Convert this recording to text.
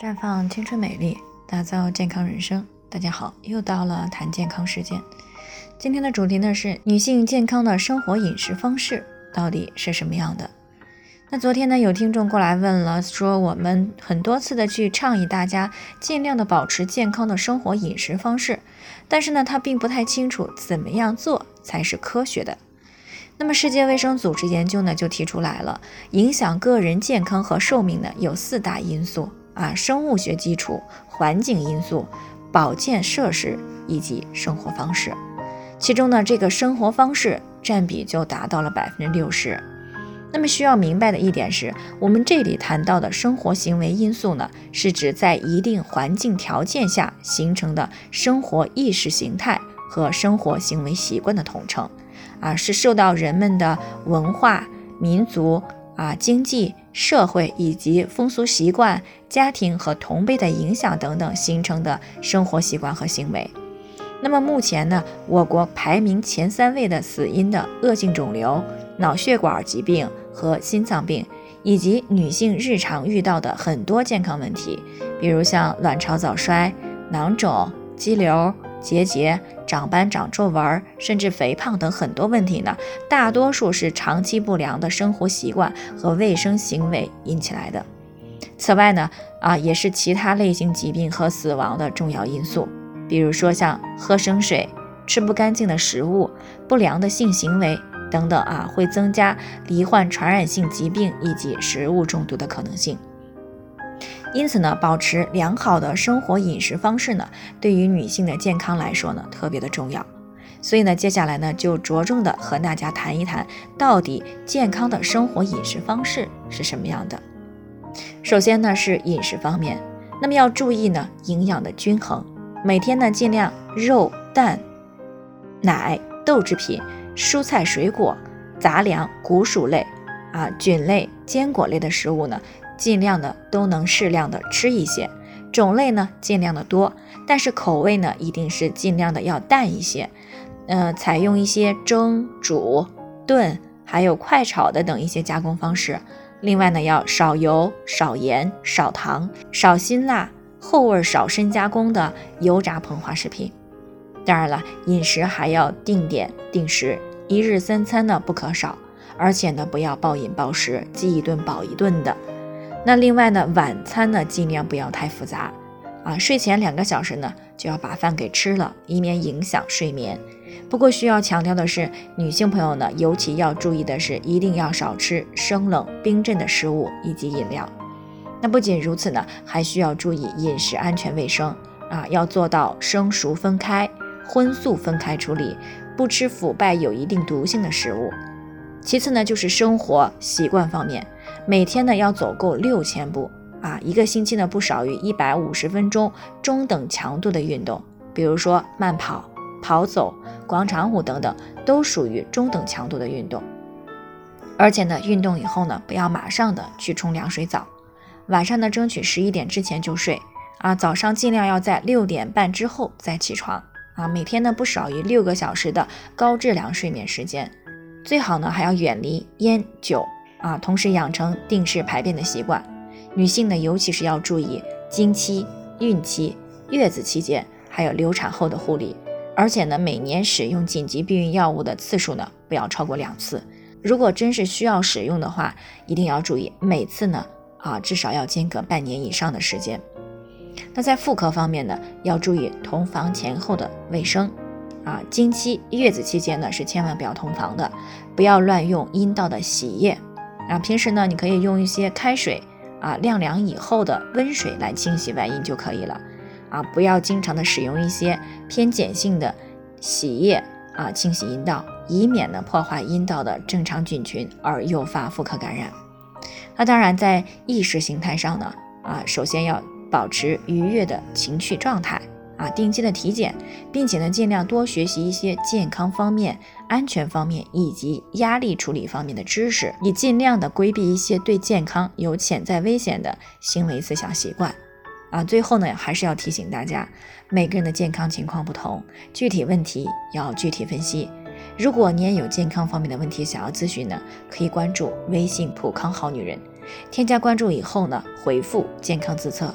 绽放青春美丽，打造健康人生。大家好，又到了谈健康时间。今天的主题呢是女性健康的生活饮食方式到底是什么样的？那昨天呢有听众过来问了，说我们很多次的去倡议大家尽量的保持健康的生活饮食方式，但是呢他并不太清楚怎么样做才是科学的。那么世界卫生组织研究呢就提出来了，影响个人健康和寿命呢有四大因素。啊，生物学基础、环境因素、保健设施以及生活方式，其中呢，这个生活方式占比就达到了百分之六十。那么需要明白的一点是，我们这里谈到的生活行为因素呢，是指在一定环境条件下形成的生活意识形态和生活行为习惯的统称，啊，是受到人们的文化、民族。啊，经济社会以及风俗习惯、家庭和同辈的影响等等形成的生活习惯和行为。那么目前呢，我国排名前三位的死因的恶性肿瘤、脑血管疾病和心脏病，以及女性日常遇到的很多健康问题，比如像卵巢早衰、囊肿、肌瘤。结节、长斑、长皱纹，甚至肥胖等很多问题呢，大多数是长期不良的生活习惯和卫生行为引起来的。此外呢，啊，也是其他类型疾病和死亡的重要因素，比如说像喝生水、吃不干净的食物、不良的性行为等等啊，会增加罹患传染性疾病以及食物中毒的可能性。因此呢，保持良好的生活饮食方式呢，对于女性的健康来说呢，特别的重要。所以呢，接下来呢，就着重的和大家谈一谈，到底健康的生活饮食方式是什么样的。首先呢，是饮食方面，那么要注意呢，营养的均衡，每天呢，尽量肉、蛋、奶、豆制品、蔬菜、水果、杂粮、谷薯类啊、菌类、坚果类的食物呢。尽量的都能适量的吃一些，种类呢尽量的多，但是口味呢一定是尽量的要淡一些，呃，采用一些蒸、煮、炖，还有快炒的等一些加工方式。另外呢，要少油、少盐、少糖、少辛辣、后味少深加工的油炸膨化食品。当然了，饮食还要定点定时，一日三餐呢不可少，而且呢不要暴饮暴食，饥一顿饱一顿的。那另外呢，晚餐呢尽量不要太复杂，啊，睡前两个小时呢就要把饭给吃了，以免影响睡眠。不过需要强调的是，女性朋友呢尤其要注意的是，一定要少吃生冷冰镇的食物以及饮料。那不仅如此呢，还需要注意饮食安全卫生啊，要做到生熟分开、荤素分开处理，不吃腐败有一定毒性的食物。其次呢，就是生活习惯方面。每天呢要走够六千步啊，一个星期呢不少于一百五十分钟中等强度的运动，比如说慢跑、跑走、广场舞等等，都属于中等强度的运动。而且呢，运动以后呢，不要马上的去冲凉水澡，晚上呢争取十一点之前就睡啊，早上尽量要在六点半之后再起床啊，每天呢不少于六个小时的高质量睡眠时间，最好呢还要远离烟酒。啊，同时养成定时排便的习惯。女性呢，尤其是要注意经期、孕期、月子期间，还有流产后的护理。而且呢，每年使用紧急避孕药物的次数呢，不要超过两次。如果真是需要使用的话，一定要注意每次呢，啊，至少要间隔半年以上的时间。那在妇科方面呢，要注意同房前后的卫生。啊，经期、月子期间呢，是千万不要同房的，不要乱用阴道的洗液。啊，平时呢，你可以用一些开水啊，晾凉以后的温水来清洗外阴就可以了。啊，不要经常的使用一些偏碱性的洗液啊，清洗阴道，以免呢破坏阴道的正常菌群而诱发妇科感染。那当然，在意识形态上呢，啊，首先要保持愉悦的情绪状态。啊，定期的体检，并且呢，尽量多学习一些健康方面、安全方面以及压力处理方面的知识，以尽量的规避一些对健康有潜在危险的行为思想习惯。啊，最后呢，还是要提醒大家，每个人的健康情况不同，具体问题要具体分析。如果你也有健康方面的问题想要咨询呢，可以关注微信“普康好女人”，添加关注以后呢，回复“健康自测”。